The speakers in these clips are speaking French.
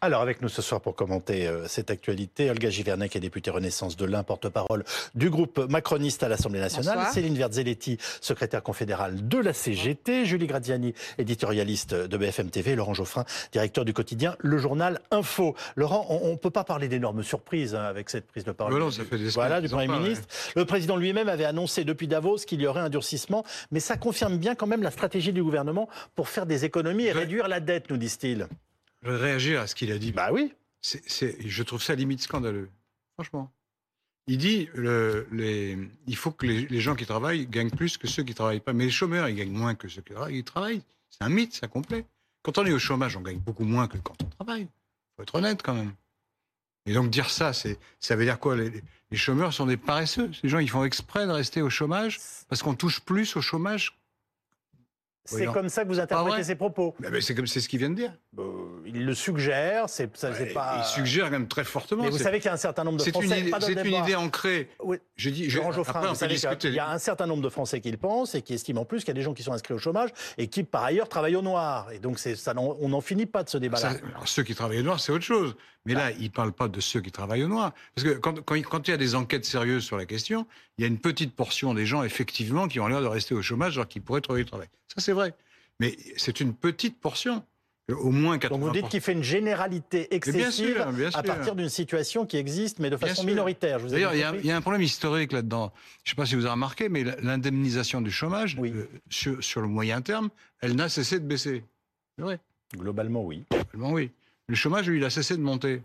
Alors avec nous ce soir pour commenter euh, cette actualité, Olga Givernet, qui est députée Renaissance de l'Ain, porte-parole du groupe macroniste à l'Assemblée nationale, Céline Verzelletti, secrétaire confédérale de la CGT, Julie Gradiani, éditorialiste de BFM TV, Laurent Geoffrin, directeur du quotidien Le Journal Info. Laurent, on ne peut pas parler d'énormes surprises hein, avec cette prise de parole. Non, ça fait des voilà, du Premier ministre. Le président lui-même avait annoncé depuis Davos qu'il y aurait un durcissement, mais ça confirme bien quand même la stratégie du gouvernement pour faire des économies et réduire la dette, nous disent-ils. Je réagir à ce qu'il a dit. Bah oui. je trouve ça limite scandaleux. Franchement. Il dit le, les, il faut que les, gens qui travaillent gagnent plus que ceux qui ne travaillent pas. Mais les chômeurs, ils gagnent moins que ceux qui travaillent. C'est un mythe, ça complet. Quand on est au chômage, on gagne beaucoup moins que quand on travaille. Il faut être honnête quand même. Et donc dire ça, c'est, ça veut dire quoi? Les, les, chômeurs sont des paresseux. Ces gens, ils font exprès de rester au chômage parce qu'on touche plus au chômage c'est comme ça que vous interprétez ses propos. c'est c'est ce qu'il vient de dire. Bah, il le suggère, c'est pas. Il suggère quand même très fortement. Mais vous savez qu'il y a un certain nombre de Français. C'est une, idée ancrée. Oui. Je dis. Je, Geoffrin, vous il y a un certain nombre de Français qui le pensent et qui estiment en plus qu'il y a des gens qui sont inscrits au chômage et qui par ailleurs travaillent au noir. Et donc ça, on n'en finit pas de ce débat-là. Ceux qui travaillent au noir, c'est autre chose. Mais là, bah. il ne parle pas de ceux qui travaillent au noir. Parce que quand, quand, quand, il y a des enquêtes sérieuses sur la question, il y a une petite portion des gens, effectivement, qui ont l'air de rester au chômage alors qu'ils pourraient trouver du travail. Ça, c'est vrai mais c'est une petite portion. Au moins 80%. Donc vous dites qu'il fait une généralité excessive à partir d'une situation qui existe, mais de façon minoritaire. D'ailleurs, il y, a un problème historique là-dedans. Je ne sais pas si vous avez remarqué, mais l'indemnisation du chômage, euh, sur, le moyen terme, elle n'a cessé de baisser. C'est vrai. Globalement, oui. Globalement, oui. Le chômage, lui, il a cessé de monter.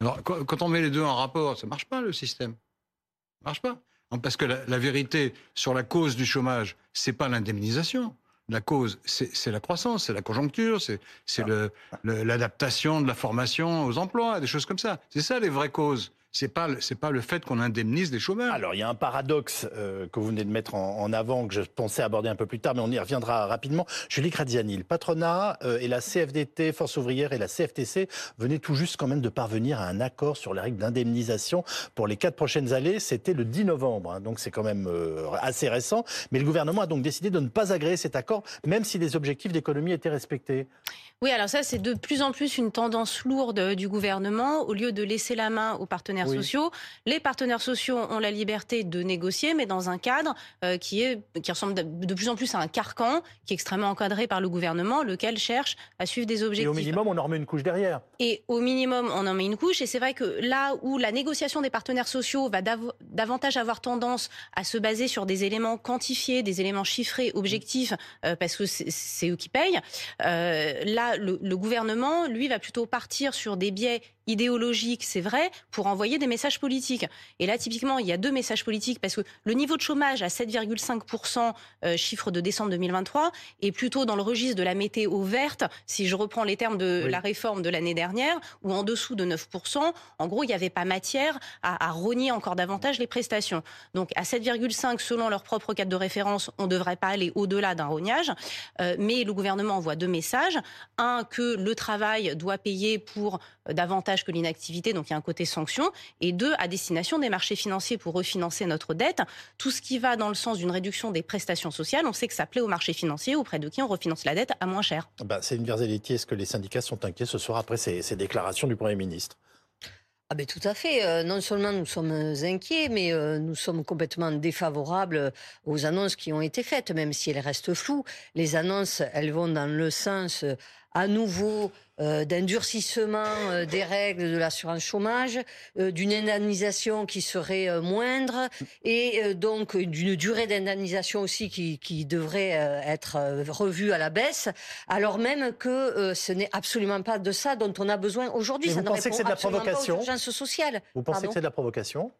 Alors, quand on met les deux en rapport, ça ne marche pas, le système. Ça ne marche pas. Parce que la, la, vérité sur la cause du chômage, c'est pas l'indemnisation. La cause, c'est la croissance, c'est la conjoncture, c'est ah. l'adaptation de la formation aux emplois, des choses comme ça. C'est ça les vraies causes c'est pas c'est pas le fait qu'on indemnise les chômeurs. Alors il y a un paradoxe euh, que vous venez de mettre en, avant que je pensais aborder un peu plus tard, mais on y reviendra rapidement. Julie Graziani, le patronat euh, et la CFDT, Force ouvrière et la CFTC venaient tout juste quand même de parvenir à un accord sur les règles d'indemnisation pour les quatre prochaines années. C'était le 10 novembre, hein, donc c'est quand même euh, assez récent. Mais le gouvernement a donc décidé de ne pas agréer cet accord, même si les objectifs d'économie étaient respectés. Oui, alors ça c'est de plus en plus une tendance lourde du gouvernement. Au lieu de laisser la main aux partenaires sociaux. Les partenaires sociaux ont la liberté de négocier, mais dans un cadre euh, qui, est, qui ressemble de plus en plus à un carcan, qui est extrêmement encadré par le gouvernement, lequel cherche à suivre des objectifs. Et au minimum, on en remet une couche derrière. Et au minimum, on en met une couche. Et c'est vrai que là où la négociation des partenaires sociaux va davantage avoir tendance à se baser sur des éléments quantifiés, des éléments chiffrés, objectifs, euh, parce que c'est eux qui payent, euh, là, le, gouvernement, lui, va plutôt partir sur des biais idéologique, c'est vrai, pour envoyer des messages politiques. Et là, typiquement, il y a deux messages politiques parce que le niveau de chômage à 7,5%, euh, chiffre de décembre 2023, est plutôt dans le registre de la météo verte, si je reprends les termes de la réforme de l'année dernière, ou en dessous de 9%. En gros, il n'y avait pas matière à, à, rogner encore davantage les prestations. Donc, à 7,5, selon leur propre cadre de référence, on ne devrait pas aller au-delà d'un rognage. Euh, mais le gouvernement envoie deux messages. Un, que le travail doit payer pour euh, davantage que l'inactivité, donc il y a un côté sanction, et deux, à destination des marchés financiers pour refinancer notre dette. Tout ce qui va dans le sens d'une réduction des prestations sociales, on sait que ça plaît aux marchés financiers, auprès de qui on refinance la dette à moins cher. Bah, c'est une versalité. Est-ce que les syndicats sont inquiets ce soir après ces, déclarations du Premier ministre? Ah ben tout à fait. Euh, non seulement nous sommes inquiets, mais euh, nous sommes complètement défavorables aux annonces qui ont été faites, même si elles restent floues. Les annonces, elles vont dans le sens à nouveau euh, d'un durcissement euh, des règles de l'assurance chômage, euh, d'une indemnisation qui serait moindre et donc d'une durée d'indemnisation aussi qui, qui devrait être revue à la baisse, alors même que ce n'est absolument pas de ça dont on a besoin aujourd'hui. Vous pensez que c'est de la provocation? sociale. Vous pensez que c'est de la provocation?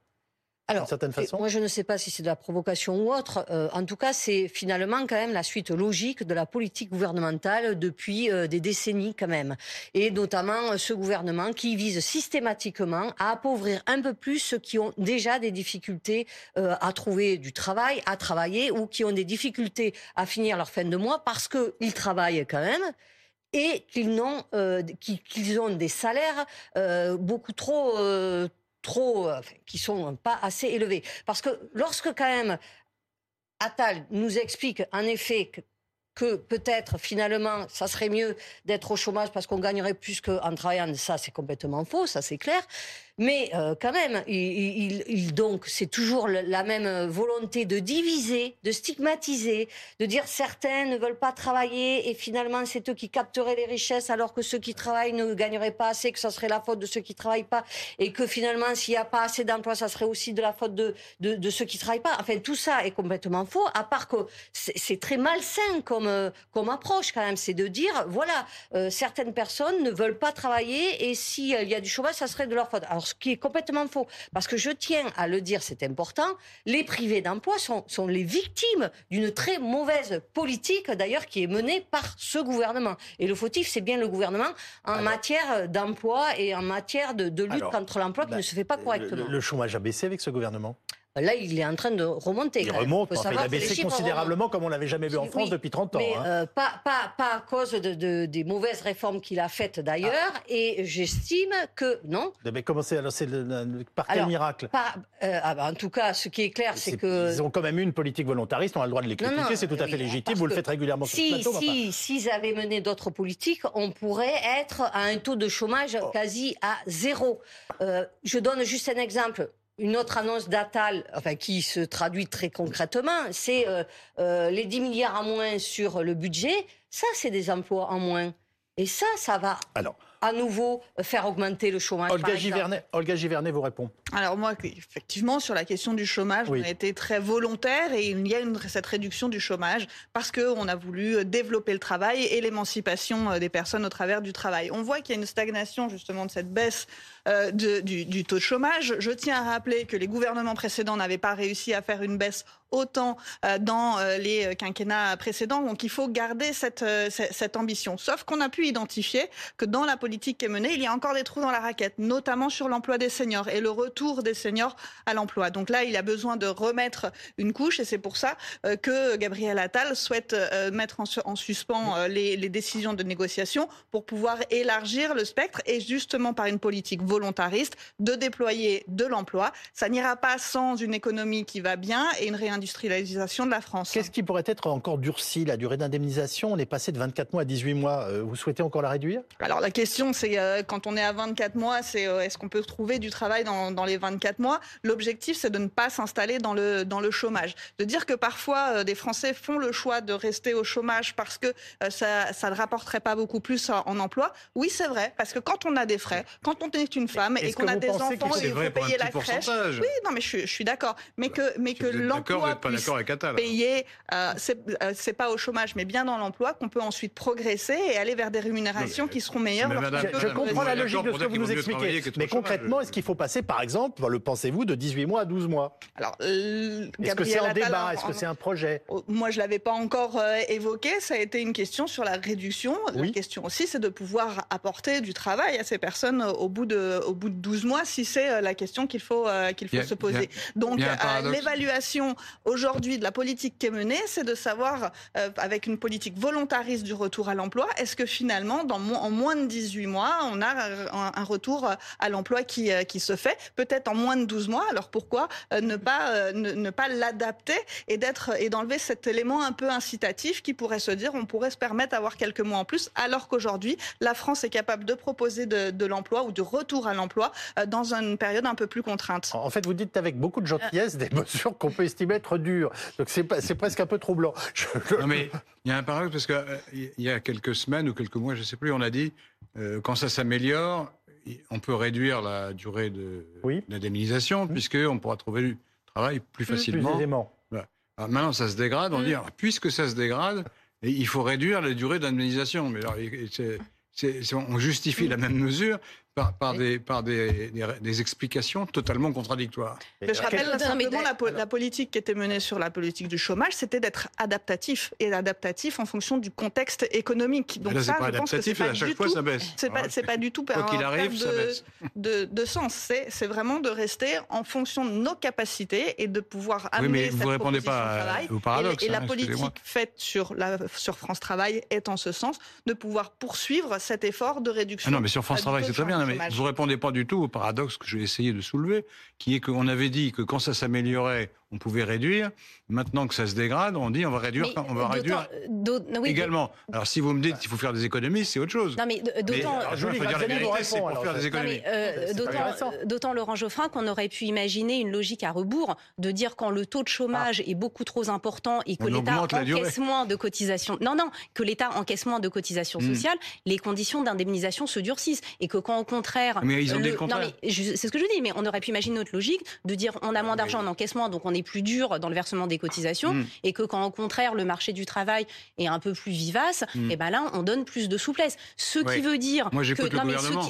Alors, façon Moi, je ne sais pas si c'est de la provocation ou autre. Euh, en tout cas, c'est finalement quand même la suite logique de la politique gouvernementale depuis euh, des décennies quand même. Et notamment euh, ce gouvernement qui vise systématiquement à appauvrir un peu plus ceux qui ont déjà des difficultés à trouver du travail, à travailler ou qui ont des difficultés à finir leur fin de mois parce qu'ils travaillent quand même et qu'ils n'ont qu'ils ont des salaires beaucoup trop trop, euh, qui sont pas assez élevés. Parce que lorsque quand même Attal nous explique en effet que que peut-être finalement ça serait mieux d'être au chômage parce qu'on gagnerait plus qu'en travaillant. Ça, c'est complètement faux, ça c'est clair. Mais euh, quand même, il, donc c'est toujours la même volonté de diviser, de stigmatiser, de dire certains ne veulent pas travailler et finalement c'est eux qui capteraient les richesses alors que ceux qui travaillent ne gagneraient pas assez, que ça serait la faute de ceux qui travaillent pas et que finalement s'il n'y a pas assez d'emplois, ça serait aussi de la faute de, de, ceux qui travaillent pas. Enfin tout ça est complètement faux. À part que c'est très malsain comme euh, comme approche quand même, c'est de dire voilà euh, certaines personnes ne veulent pas travailler et s'il y a du chômage, ça serait de leur faute. Ce qui est complètement faux. Parce que je tiens à le dire, c'est important, les privés d'emploi sont, sont les victimes d'une très mauvaise politique, d'ailleurs, qui est menée par ce gouvernement. Et le fautif, c'est bien le gouvernement en matière d'emploi et en matière de, lutte contre l'emploi qui bah, ne se fait pas correctement. le chômage a baissé avec ce gouvernement? Là, il est en train de remonter. Il remonte, il, a baissé considérablement comme on l'avait jamais vu en France depuis 30 ans. Mais hein. euh, pas, pas, pas, à cause de, des mauvaises réformes qu'il a faites d'ailleurs. Ah. Et j'estime que non. Mais comment c'est alors par quel miracle euh, ah bah, En tout cas, ce qui est clair, c'est que ils ont quand même eu une politique volontariste. On a le droit de les critiquer, c'est tout à fait légitime. Vous le faites régulièrement si, sur plateau. Si s'ils avaient mené d'autres politiques, on pourrait être à un taux de chômage oh. quasi à zéro. Euh, je donne juste un exemple une autre annonce d'Atal, enfin, qui se traduit très concrètement, c'est euh, euh, les 10 milliards en moins sur le budget. Ça, c'est des emplois en moins. Et ça, ça va. Alors, à nouveau faire augmenter le chômage. Olga Givernet, Olga Givernet vous répond. Alors moi, effectivement, sur la question du chômage, on a été très volontaire et il y a une, cette réduction du chômage parce qu'on a voulu développer le travail et l'émancipation euh, des personnes au travers du travail. On voit qu'il y a une stagnation justement de cette baisse euh, du, taux de chômage. Je tiens à rappeler que les gouvernements précédents n'avaient pas réussi à faire une baisse autant euh, dans les quinquennats précédents. Donc il faut garder cette, ambition. Sauf qu'on a pu identifier que dans la politique qui est menée, il y a encore des trous dans la raquette, notamment sur l'emploi des seniors et le retour des seniors à l'emploi. Donc là, il a besoin de remettre une couche et c'est pour ça euh, que Gabriel Attal souhaite euh, mettre en, suspens euh, les, décisions de négociation pour pouvoir élargir le spectre et justement par une politique volontariste de déployer de l'emploi. Ça n'ira pas sans une économie qui va bien et une réindustrialisation de la France. Qu'est-ce qui pourrait être encore durci La durée d'indemnisation, on est passé de 24 mois à 18 mois. Vous souhaitez encore la réduire? Alors la question c'est euh, quand on est à 24 mois, c'est euh, est-ce qu'on peut trouver du travail dans, les 24 mois? L'objectif, c'est de ne pas s'installer dans le, dans le chômage. De dire que parfois, euh, des Français font le choix de rester au chômage parce que ça, ça ne rapporterait pas beaucoup plus en, emploi. Oui, c'est vrai, parce que quand on a des frais, quand on est une femme et qu'on a des enfants et il faut payer la crèche. Oui, non, mais je, suis d'accord. Mais que, mais que l'emploi puisse payer, euh, c'est pas au chômage, mais bien dans l'emploi, qu'on peut ensuite progresser et aller vers des rémunérations qui seront meilleures je, comprends la logique de ce que vous nous expliquez. Mais concrètement, est-ce qu'il faut passer, par exemple, le pensez-vous, de 18 mois à 12 mois Alors, euh, est-ce que c'est un débat Est-ce que c'est un projet oh, Moi, je l'avais pas encore euh, évoqué. Ça a été une question sur la réduction. La question aussi, c'est de pouvoir apporter du travail à ces personnes au bout de, au bout de 12 mois, si c'est euh, la question qu'il faut, qu'il faut se poser. Donc, l'évaluation aujourd'hui de la politique qui est menée, c'est de savoir, avec une politique volontariste du retour à l'emploi, est-ce que finalement, dans, en moins de 18 mois, on a un retour à l'emploi qui, euh, qui se fait, peut-être en moins de 12 mois? Alors pourquoi euh, ne pas, euh, ne, pas l'adapter et d'être et d'enlever cet élément un peu incitatif qui pourrait se dire on pourrait se permettre d'avoir quelques mois en plus, alors qu'aujourd'hui la France est capable de proposer de, l'emploi ou de retour à l'emploi dans une période un peu plus contrainte. En fait, vous dites avec beaucoup de gentillesse des mesures qu'on peut estimer être dures. Donc c'est presque un peu troublant. Non mais il y a un paradoxe parce qu'il y a quelques semaines ou quelques mois, je ne sais plus, on a dit euh, quand ça s'améliore, on peut réduire la durée d'indemnisation, mmh. puisqu'on pourra trouver du travail plus mmh. facilement. maintenant, ça se dégrade. On mmh. dit, puisque ça se dégrade, il faut réduire la durée d'indemnisation. Mais alors, on justifie la même mesure par, des, par des, des, explications totalement contradictoires. Mais je rappelle simplement la, la, politique qui était menée sur la politique du chômage, c'était d'être adaptatif et adaptatif en fonction du contexte économique. Donc là, ça, pas je pense que c'est pas à chaque fois ça baisse. C'est pas, pas, du tout Quoi qu'il arrive, ça baisse. De, de, sens. C'est vraiment de rester en fonction de nos capacités et de pouvoir amener oui, mais vous ne répondez pas au paradoxe. Et, la hein, politique faite sur, la, sur France Travail est en ce sens de pouvoir poursuivre cet effort de réduction. Ah non, mais sur France Travail, c'est très bien vous ne répondez pas du tout au paradoxe que je vais essayer de soulever, qui est qu'on avait dit que quand ça s'améliorait, on pouvait réduire. Maintenant que ça se dégrade, on dit on va réduire, on va réduire euh, également. Alors si vous me dites qu'il faut faire des économies, c'est autre chose. Non mais d'autant, je veux dire la vérité, c'est pour faire des économies. d'autant, Laurent Geoffrin, qu'on aurait pu imaginer une logique à rebours de dire quand le taux de chômage ah. est beaucoup trop important et que l'État encaisse moins de cotisations. Non, non, que l'État encaisse moins de cotisations hmm. sociales, les conditions d'indemnisation se durcissent et que quand au contraire, mais ils ont le, non mais c'est ce que je dis, mais on aurait pu imaginer notre logique de dire on a moins d'argent, on encaisse moins, donc on est plus dur dans le versement des cotisations, hmm. et que quand au contraire le marché du travail est un peu plus vivace, et eh ben là on donne plus de souplesse. Ce qui veut dire que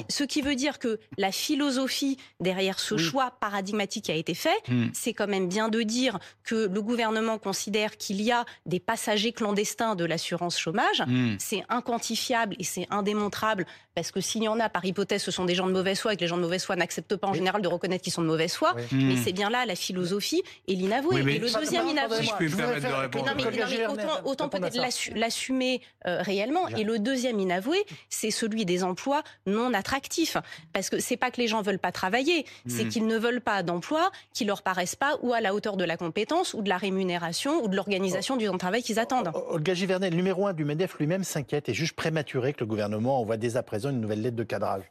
ce qui, veut dire que la philosophie derrière ce choix paradigmatique qui a été fait, hmm. c'est quand même bien de dire que le gouvernement considère qu'il y a des passagers clandestins de l'assurance chômage. C'est inquantifiable et c'est indémontrable parce que s'il y en a par hypothèse, ce sont des gens de mauvaise foi et que les gens de mauvaise foi n'acceptent pas en général de reconnaître qu'ils sont de mauvaise foi. Mais c'est bien là la philosophie et l'inavoué. et le deuxième inavoué. je peux me permettre de répondre. autant, peut-être l'assumer euh, réellement. Et le deuxième inavoué, c'est celui des emplois non attractifs. Parce que c'est pas que les gens veulent pas travailler, c'est hmm. qu'ils ne veulent pas d'emplois qui leur paraissent pas ou à la hauteur de la compétence ou de la rémunération ou de l'organisation du temps de travail qu'ils attendent. Olga Givernet, le numéro un du MEDEF lui-même s'inquiète et juge prématuré que le gouvernement envoie dès à présent une nouvelle lettre de cadrage.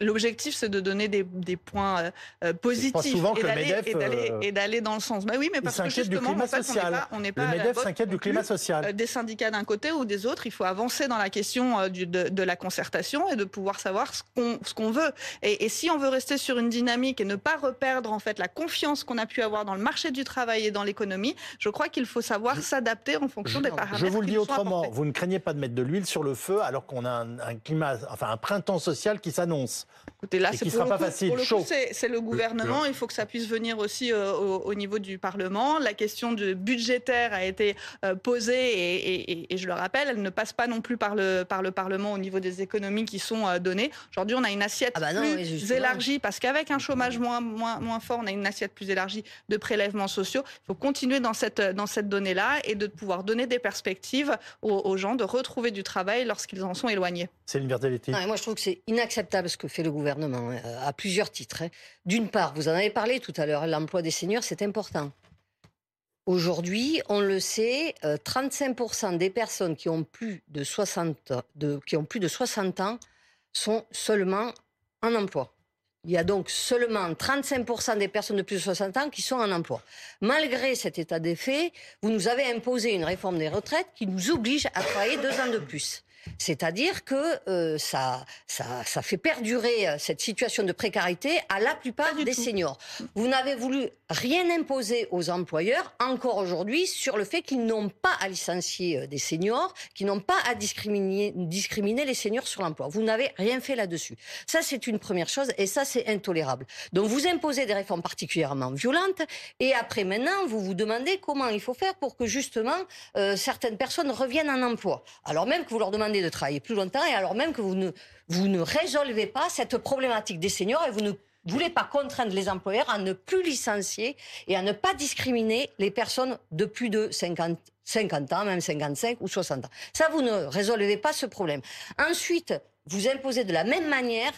L'objectif, c'est de donner des, points euh, euh, positifs euh, et d'aller dans le sens. Bah oui, mais parce que justement, en fait, on n'est pas, le MEDEF s'inquiète du climat social. Des syndicats d'un côté ou des autres, il faut avancer dans la question du, de, la concertation et de pouvoir savoir ce qu'on ce qu'on veut. Et, si on veut rester sur une dynamique et ne pas reperdre en fait la confiance qu'on a pu avoir dans le marché du travail et dans l'économie, je crois qu'il faut savoir s'adapter en fonction des paramètres. Je vous le dis autrement, vous ne craignez pas de mettre de l'huile sur le feu alors qu'on a un climat, enfin un printemps social qui s'annonce. Écoutez, là, c'est pour, pas facile, c'est le gouvernement. Il faut que ça puisse venir aussi euh, au, niveau du Parlement. La question du budgétaire a été euh, posée et, je le rappelle, elle ne passe pas non plus par le, par le Parlement au niveau des économies qui sont euh, données. Aujourd'hui, on a une assiette ah bah plus élargie parce qu'avec un chômage moins, moins, moins fort, on a une assiette plus élargie de prélèvements sociaux. Il faut continuer dans cette, dans cette donnée-là et de pouvoir donner des perspectives aux, gens de retrouver du travail lorsqu'ils en sont éloignés. C'est une verticalité. Moi, je trouve que c'est inacceptable ce que fait le gouvernement euh, à plusieurs titres. Hein. D'une part, vous en avez parlé tout à l'heure, l'emploi des seniors, c'est important. Aujourd'hui, on le sait, 35% euh, des personnes qui ont, plus de 60, de, qui ont plus de 60 ans sont seulement en emploi. Il y a donc seulement 35% des personnes de plus de 60 ans qui sont en emploi. Malgré cet état des faits, vous nous avez imposé une réforme des retraites qui nous oblige à travailler deux ans de plus. C'est-à-dire que euh, ça, ça, ça, fait perdurer euh, cette situation de précarité à la plupart des seniors. Vous n'avez voulu rien imposer aux employeurs, encore aujourd'hui, sur le fait qu'ils n'ont pas à licencier euh, des seniors, qu'ils n'ont pas à discriminer, discriminer les seniors sur l'emploi. Vous n'avez rien fait là-dessus. Ça, c'est une première chose, et ça, c'est intolérable. Donc, vous imposez des réformes particulièrement violentes, et après, maintenant, vous vous demandez comment il faut faire pour que, justement, certaines personnes reviennent en emploi. Alors même que vous leur demandez de travailler plus longtemps et alors même que vous ne, vous ne résolvez pas cette problématique des seniors et vous ne voulez pas contraindre les employeurs à ne plus licencier et à ne pas discriminer les personnes de plus de 50, 50 ans, même 55 ou 60 ans. Ça, vous ne résolvez pas ce problème. Ensuite, vous imposez de la même manière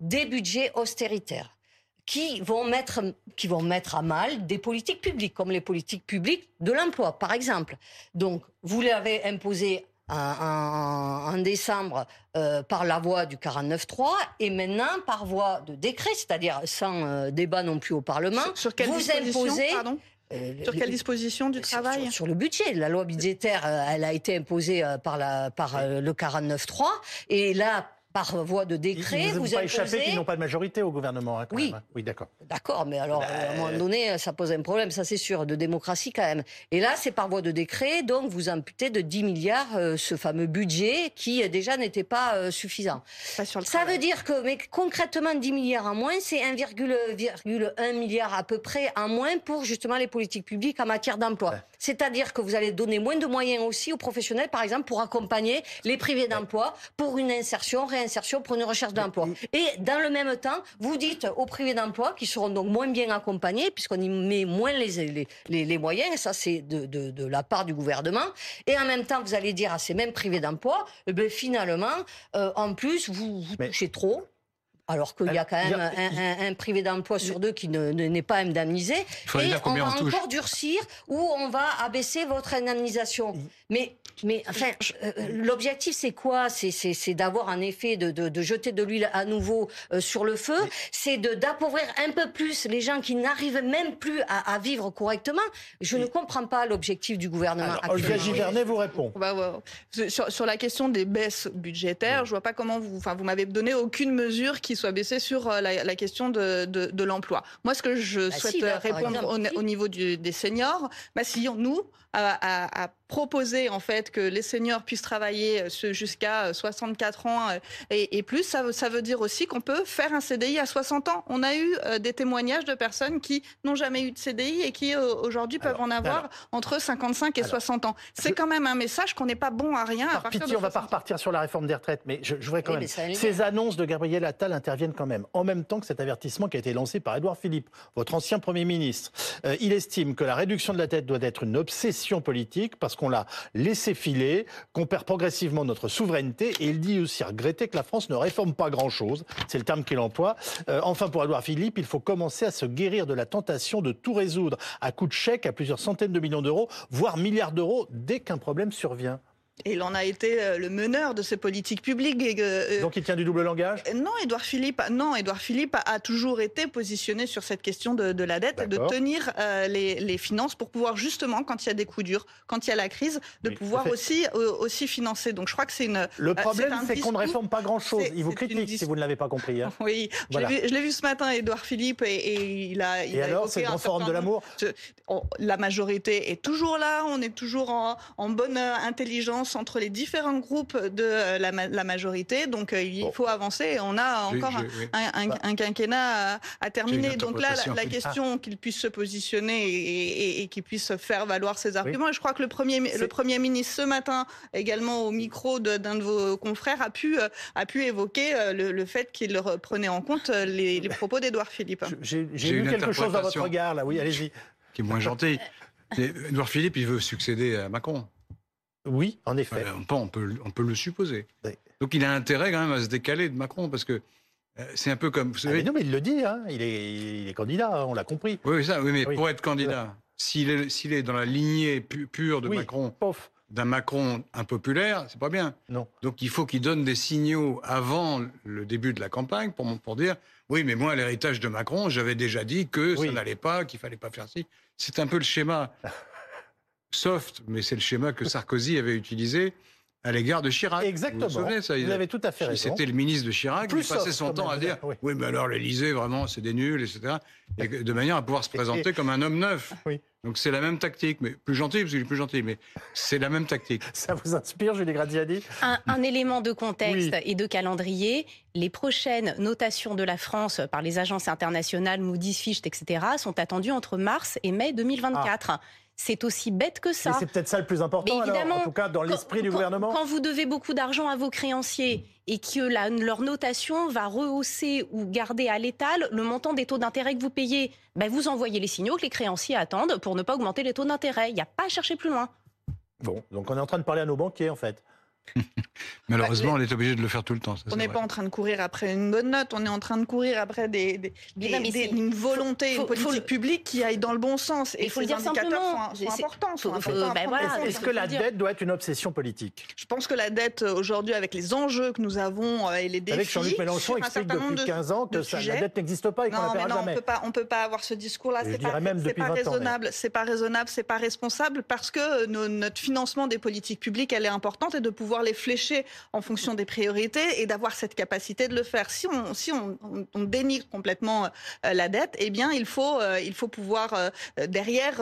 des budgets austéritaires qui vont mettre, qui vont mettre à mal des politiques publiques, comme les politiques publiques de l'emploi, par exemple. Donc, vous l'avez imposé en, décembre euh, par la voie du 49-3 et maintenant par voie de décret, c'est-à-dire sans euh, débat non plus au Parlement. Sur, quelle vous imposez. Euh, sur quelle disposition du travail sur, le budget. La loi budgétaire, elle a été imposée par, la, par le 49-3. Et là, par voie de décret. Ils, vous, vous pas échappé qu'ils n'ont pas de majorité au gouvernement. Hein, oui, oui, d'accord. D'accord, mais alors bah, à un moment donné, ça pose un problème, ça c'est sûr, de démocratie quand même. Et là, c'est par voie de décret, donc vous amputez de 10 milliards euh, ce fameux budget qui euh, déjà n'était pas euh, suffisant. ça veut dire que, mais concrètement, 10 milliards en moins, c'est 1,1 milliard à peu près en moins pour justement les politiques publiques en matière d'emploi. C'est-à-dire que vous allez donner moins de moyens aussi aux professionnels, par exemple, pour accompagner les privés d'emploi, pour une insertion, réinsertion, pour une recherche d'emploi. Et dans le même temps, vous dites aux privés d'emploi, qui seront donc moins bien accompagnés, puisqu'on y met moins les, les, les, moyens, et ça c'est de, de, de, la part du gouvernement, et en même temps, vous allez dire à ces mêmes privés d'emploi, eh ben, finalement, euh, en plus, vous, vous touchez trop, alors qu'il y a quand même un, privé d'emploi sur deux qui n'est pas indemnisé. Et on va encore durcir ou on va abaisser votre indemnisation. Mais mais enfin, euh, l'objectif c'est quoi? C'est d'avoir un effet de, de, de, jeter de l'huile à nouveau euh, sur le feu. C'est d'appauvrir un peu plus les gens qui n'arrivent même plus à, à, vivre correctement. Je ne comprends pas l'objectif du gouvernement. Alors, Olga Givernet vous répond. Bah, sur, sur, la question des baisses budgétaires, je vois pas comment vous, enfin, vous m'avez donné aucune mesure qui soit baissée sur euh, la, la question de, de l'emploi. Moi, ce que je bah, souhaite répondre au, niveau du, des seniors, bah, si nous à, à, proposer en fait que les seniors puissent travailler euh, jusqu'à 64 euh, ans euh, et, et plus, ça, ça, veut dire aussi qu'on peut faire un CDI à 60 ans. On a eu des témoignages de personnes qui n'ont jamais eu de CDI et qui aujourd'hui peuvent en avoir entre 55 et 60 ans. C'est quand même un message qu'on n'est pas bon à rien. Par pitié, on ne va pas repartir sur la réforme des retraites, mais je, je voudrais quand même. Ces annonces de Gabriel Attal interviennent quand même en même temps que cet avertissement qui a été lancé par Édouard Philippe, votre ancien Premier ministre. il estime que la réduction de la dette doit être une obsession politique parce qu'on l'a laissé filer, qu'on perd progressivement notre souveraineté. Et il dit aussi regretter que la France ne réforme pas grand-chose. C'est le terme qu'il emploie. Euh, enfin, pour Edouard Philippe, il faut commencer à se guérir de la tentation de tout résoudre à coup de chèque à plusieurs centaines de millions d'euros, voire milliards d'euros, dès qu'un problème survient. Et il en a été euh, le meneur de ces politiques publiques. Euh, Donc il tient du double langage? Non, Édouard Philippe, non, Édouard Philippe a, toujours été positionné sur cette question de, la dette et de tenir euh, les, finances pour pouvoir justement, quand il y a des coups durs, quand il y a la crise, de pouvoir aussi, aussi financer. Donc je crois que c'est une. Le problème, c'est qu'on ne réforme pas grand-chose. Il vous critique si vous ne l'avez pas compris. Hein. Oui, je l'ai vu, ce matin, Édouard Philippe, et, il a. et alors, c'est grand forum de l'amour? La majorité est toujours là, on est toujours en, en bonne intelligence entre les différents groupes de euh, la, majorité. Donc euh, il faut avancer. On a encore un, quinquennat à, terminer. Donc là, la, question qu'il puisse se positionner et, qu'il puisse faire valoir ses arguments. Et je crois que le premier, le premier ministre ce matin, également au micro d'un de, vos confrères, a pu, euh, a pu évoquer le, fait qu'il prenait en compte les, propos d'Edouard Philippe. J'ai lu quelque chose dans votre regard là. Oui, allez-y. Qui est moins gentil. Edouard Philippe, il veut succéder à Macron. Oui, en effet. on, peut, on peut le supposer. Donc il a intérêt quand même à se décaler de Macron parce que euh, c'est un peu comme. Vous savez... Ah, mais non, mais il le dit, hein. il, est, il, est, candidat, hein, on l'a compris. Oui, ça, oui mais pour être candidat, s'il est, est, dans la lignée pure de Macron, d'un Macron impopulaire, c'est pas bien. Non. Donc il faut qu'il donne des signaux avant le début de la campagne pour, pour dire oui, mais moi, l'héritage de Macron, j'avais déjà dit que ça n'allait pas, qu'il fallait pas faire ci. C'est un peu le schéma. soft, mais c'est le schéma que Sarkozy avait utilisé à l'égard de Chirac. Exactement. Vous, vous, ça, vous avez tout à fait raison. C'était le ministre de Chirac qui passait son temps à dire oui. mais alors l'Élysée, vraiment, c'est des nuls, etc. Et de manière à pouvoir se présenter comme un homme neuf. Oui. Donc c'est la même tactique, mais plus gentil, parce qu'il est plus gentil, mais c'est la même tactique. Ça vous inspire, Julie Gradiani? Un, un, élément de contexte et de calendrier. Les prochaines notations de la France par les agences internationales, Moody's, Fitch, etc., sont attendues entre mars et mai 2024 c'est aussi bête que ça. C'est peut-être ça le plus important, alors, en tout cas dans l'esprit du gouvernement. Quand vous devez beaucoup d'argent à vos créanciers et que leur notation va rehausser ou garder à l'étal le montant des taux d'intérêt que vous payez, ben vous envoyez les signaux que les créanciers attendent pour ne pas augmenter les taux d'intérêt. Il n'y a pas à chercher plus loin. Bon, donc on est en train de parler à nos banquiers en fait. Malheureusement, bah, on est obligé de le faire tout le temps. on n'est pas en train de courir après une bonne note, on est en train de courir après des, une volonté, une politique publique qui aille dans le bon sens. Et il faut le dire simplement. Sont, importants. Ben Est-ce que la dette doit être une obsession politique? Je pense que la dette euh, aujourd'hui, avec les enjeux que nous avons euh, et les défis. Avec Jean-Luc Mélenchon explique depuis 15 ans que la dette n'existe pas et qu'on la paiera jamais. On ne peut pas avoir ce discours-là. C'est pas, pas raisonnable. C'est pas raisonnable, c'est pas responsable parce que notre financement des politiques publiques, elle est importante et de pouvoir les flécher en fonction des priorités et d'avoir cette capacité de le faire. Si on, si on, dénigre complètement euh, la dette, eh bien, il faut, euh, il faut pouvoir euh, derrière,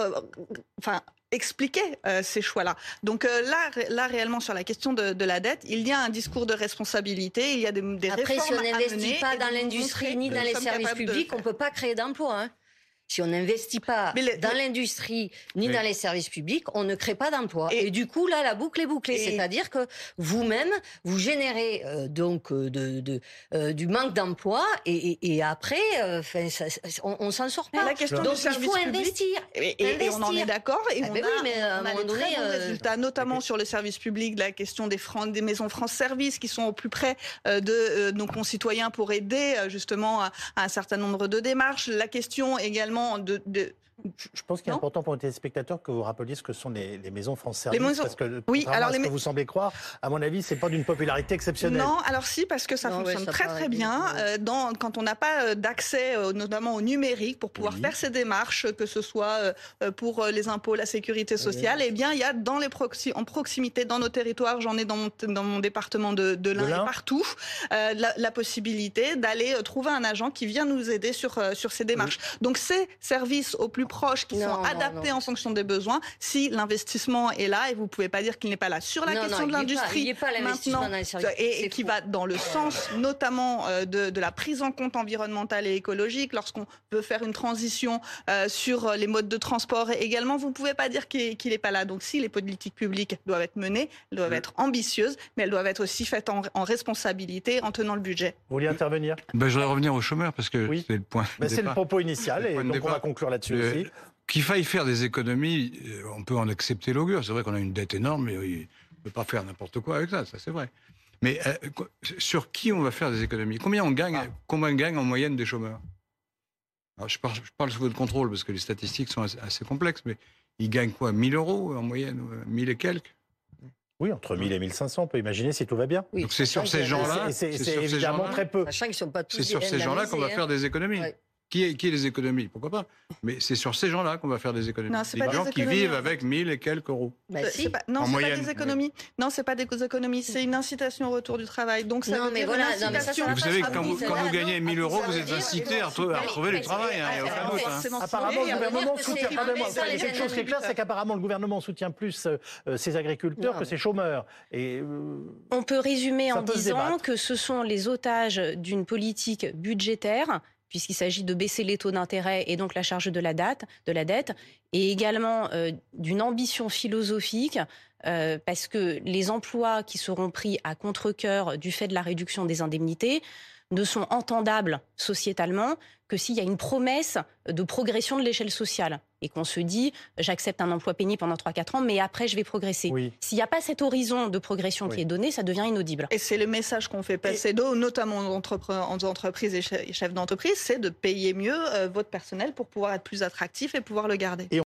enfin, expliquer ces choix-là. Donc là, là réellement sur la question de, la dette, il y a un discours de responsabilité, il y a des, des Après, si on n'investit pas dans l'industrie ni dans les services publics, on ne peut pas créer d'emplois. Hein. Si on n'investit pas dans l'industrie ni dans les services publics, on ne crée pas d'emplois. Et- Et, du coup, là, la boucle est bouclée. Et- C'est-à-dire que vous-même, vous générez euh, donc euh, de, de, euh, du manque d'emploi et, et- et après, euh, ça- on, on s'en sort Mais pas. la question donc du il faut investir. Et, et- et on en Investir. est d'accord. Et Ah on ben a, oui, mais à on a moment des donné, très bons euh, résultats, notamment sur le service public, la question des, Fran- des maisons France Service qui sont au plus près euh, de euh, nos concitoyens pour aider justement à, à un certain nombre de démarches. La question également de, Je- pense qu'il est Non important pour les téléspectateurs que vous rappeliez ce que sont les, les maisons France Service. maisons- Parce que, Oui, à ce les que vous semblez croire, à mon avis, c'est pas d'une popularité exceptionnelle. Non, alors si, parce que ça Non, ouais, fonctionne ça très très bien, euh, dans, quand on n'a pas euh, d'accès, euh, notamment au numérique, pour pouvoir Oui. faire ces démarches, que ce soit euh, pour les impôts, la sécurité sociale. Eh bien, il y a dans les proxi- en proximité, dans nos territoires, j'en ai dans mon, dans mon département de, de l'Ain et partout, euh, la, la possibilité d'aller trouver un agent qui vient nous aider sur, sur ces démarches. Donc, ces services au plus proches qui Non, sont non, adaptés non. en fonction des besoins, si l'investissement est là, et vous pouvez pas dire qu'il n'est pas là sur la Non, question non, de l'industrie maintenant, et, qui va dans le sens notamment euh, de, de la prise en compte environnementale et écologique lorsqu'on veut faire une transition euh, sur les modes de transport également vous ne pouvez pas dire qu'il n'est pas là donc si les politiques publiques doivent être menées elles doivent Mm. être ambitieuses mais elles doivent être aussi faites en, en responsabilité en tenant le budget Vous vouliez intervenir? Ben, je voudrais revenir aux chômeurs parce que Oui. c'est le point. Ben, C'est le propos initial, Le et donc on va conclure là-dessus Le- Qu'il faille faire des économies, euh, on peut en accepter l'augure. C'est vrai qu'on a une dette énorme, mais oui, on ne peut pas faire n'importe quoi avec ça, ça c'est vrai. Mais euh, sur qui on va faire des économies? Combien on gagne Ah. Combien gagnent en moyenne des chômeurs? Alors, je, parle, je parle sous votre contrôle parce que les statistiques sont assez, assez complexes, mais ils gagnent quoi? 1000 euros en moyenne ou, euh, 1000 et quelques? Oui, entre 1000 et 1500, on peut imaginer si tout va bien. Oui, Donc c'est sur ces gens-là. C'est ces évidemment très peu. Sachant qu'ils sont pas tous C'est sur ces gens-là qu'on va faire hein. des économies. Ouais. Qui, est, qui est les économies? Pourquoi pas? Mais c'est sur ces gens-là qu'on va faire des économies. Non, c'est des pas des gens qui vivent en avec 1000 et quelques euros. Bah, C'est- si. pas- non, c'est pas des économies. Non, c'est pas des économies. C'est une incitation au retour du travail. Donc ça Non, veut mais dire voilà, une non, mais ça, incitation. ça Vous savez, pas quand vous, quand vous gagnez non, 1000 euros, vous êtes incité à, retrouver- du travail, hein. Apparemment, le euh, gouvernement soutient. il y a quelque chose qui est clair, c'est qu'apparemment le gouvernement soutient plus euh, euh, ses agriculteurs que ses chômeurs. Et euh, On peut résumer en disant que ce sont les otages d'une politique budgétaire puisqu'il s'agit de baisser les taux d'intérêt et donc la charge de la, de la dette, et également euh, d'une ambition philosophique, euh, parce que les emplois qui seront pris à contre-cœur du fait de la réduction des indemnités ne sont entendables sociétalement que s'il y a une promesse de progression de l'échelle sociale et qu'on se dit j'accepte un emploi pénible pendant 3-4 ans, mais après je vais progresser. oui. S'il n'y a pas cet horizon de progression Oui. qui est donné, ça devient inaudible. Et c'est le message qu'on fait passer, d'eau, notamment aux, entrepre- aux entreprises et et chefs d'entreprise, c'est de payer mieux euh, votre personnel pour pouvoir être plus attractif et pouvoir le garder.